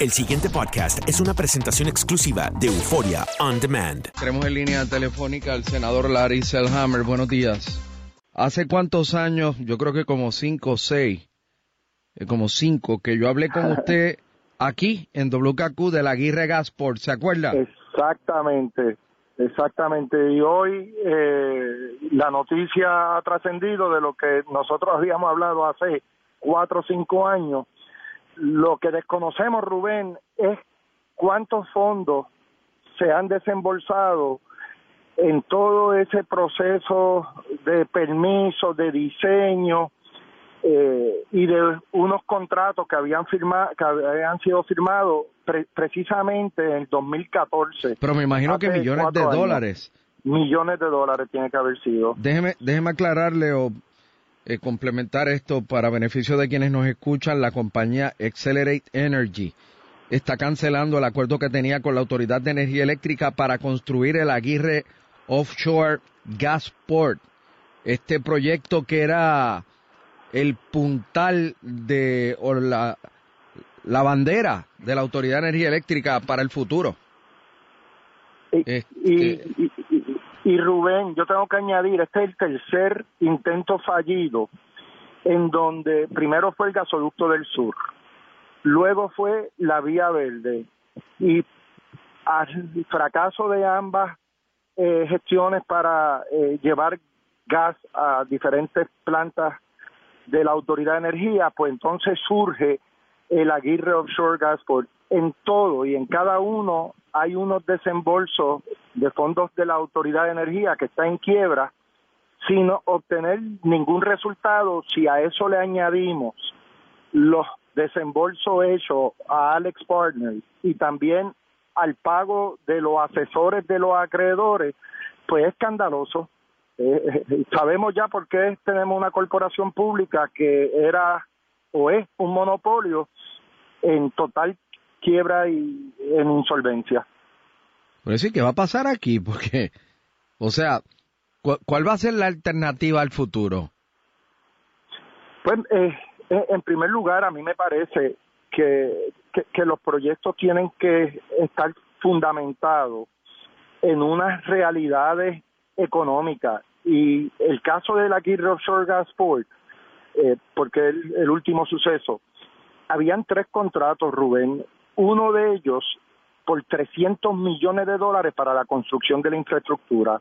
El siguiente podcast es una presentación exclusiva de Euforia On Demand. Tenemos en línea telefónica al senador Larry Selhammer. Buenos días. ¿Hace cuántos años? Yo creo que como cinco o seis, eh, como cinco, que yo hablé con usted aquí en WKQ de la Aguirre Gasport, ¿se acuerda? Exactamente, exactamente. Y hoy eh, la noticia ha trascendido de lo que nosotros habíamos hablado hace cuatro o cinco años. Lo que desconocemos, Rubén, es cuántos fondos se han desembolsado en todo ese proceso de permiso, de diseño eh, y de unos contratos que habían firmado, que habían sido firmados pre- precisamente en el 2014. Pero me imagino que millones de años. dólares. Millones de dólares tiene que haber sido. Déjeme, déjeme aclararle o eh, complementar esto para beneficio de quienes nos escuchan. La compañía Accelerate Energy está cancelando el acuerdo que tenía con la Autoridad de Energía Eléctrica para construir el Aguirre Offshore Gasport. Este proyecto que era el puntal de o la, la bandera de la Autoridad de Energía Eléctrica para el futuro. Este, Y, y, y- Rubén, yo tengo que añadir, este es el tercer intento fallido en donde primero fue el gasoducto del sur, luego fue la vía verde y al fracaso de ambas eh, gestiones para eh, llevar gas a diferentes plantas de la Autoridad de Energía, pues entonces surge el Aguirre Offshore Gasport. En todo y en cada uno hay unos desembolsos de fondos de la Autoridad de Energía que está en quiebra sin obtener ningún resultado. Si a eso le añadimos los desembolsos hechos a Alex Partners y también al pago de los asesores de los acreedores, pues es escandaloso. Eh, eh, sabemos ya por qué tenemos una corporación pública que era o es un monopolio en total quiebra y en insolvencia. Pero sí, ¿qué va a pasar aquí? Porque, o sea, ¿cu- ¿cuál va a ser la alternativa al futuro? Pues, eh, eh, en primer lugar, a mí me parece que, que, que los proyectos tienen que estar fundamentados en unas realidades económicas. Y el caso de la Aguirre Offshore Gasport, eh, porque el, el último suceso, habían tres contratos, Rubén. Uno de ellos por 300 millones de dólares para la construcción de la infraestructura.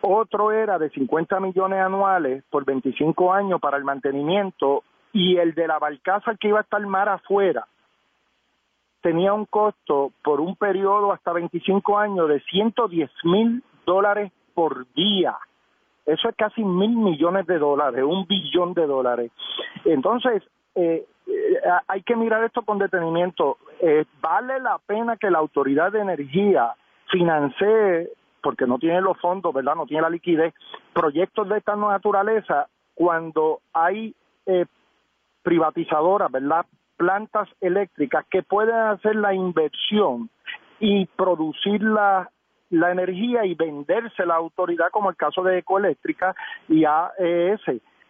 Otro era de 50 millones anuales por 25 años para el mantenimiento y el de la barcaza que iba a estar mar afuera tenía un costo por un periodo hasta 25 años de 110 mil dólares por día. Eso es casi mil millones de dólares, un billón de dólares. Entonces, eh, hay que mirar esto con detenimiento. Eh, ¿Vale la pena que la Autoridad de Energía financie, porque no tiene los fondos, ¿verdad? No tiene la liquidez, proyectos de esta naturaleza cuando hay privatizadoras, ¿verdad? Plantas eléctricas que pueden hacer la inversión y producir la, la energía y venderse la autoridad, como el caso de Ecoeléctrica y AES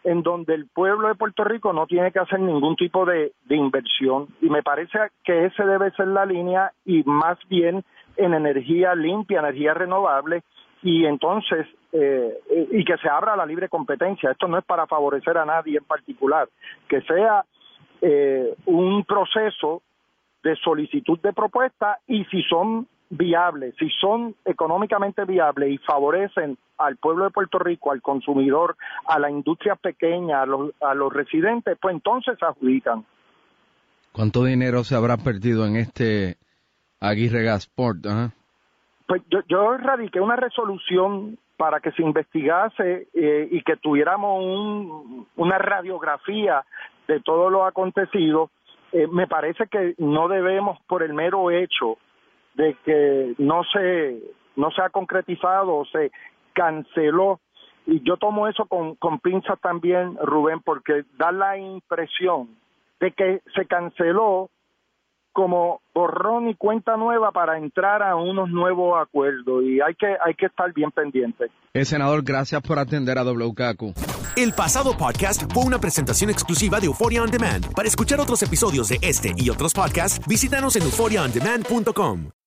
en donde el pueblo de Puerto Rico no tiene que hacer ningún tipo de, inversión. Y me parece que esa debe ser la línea y más bien en energía limpia, energía renovable y entonces eh, y que se abra la libre competencia. Esto no es para favorecer a nadie en particular, que sea eh, un proceso de solicitud de propuesta y si son viables, si son económicamente viables y favorecen al pueblo de Puerto Rico, al consumidor, a la industria pequeña, a los, a los residentes, pues entonces se adjudican. ¿Cuánto dinero se habrá perdido en este Aguirre Gasport? Pues yo, yo radiqué una resolución para que se investigase eh, y que tuviéramos un, una radiografía de todo lo acontecido. Eh, me parece que no debemos, por el mero hecho de que no se no se ha concretizado o se canceló y yo tomo eso con, con pinzas también Rubén porque da la impresión de que se canceló como borrón y cuenta nueva para entrar a unos nuevos acuerdos y hay que hay que estar bien pendiente. El senador, gracias por atender a WKQ. El pasado podcast fue una presentación exclusiva de Euphoria On Demand. Para escuchar otros episodios de este y otros podcasts, visítanos en euphoriaondemand.com.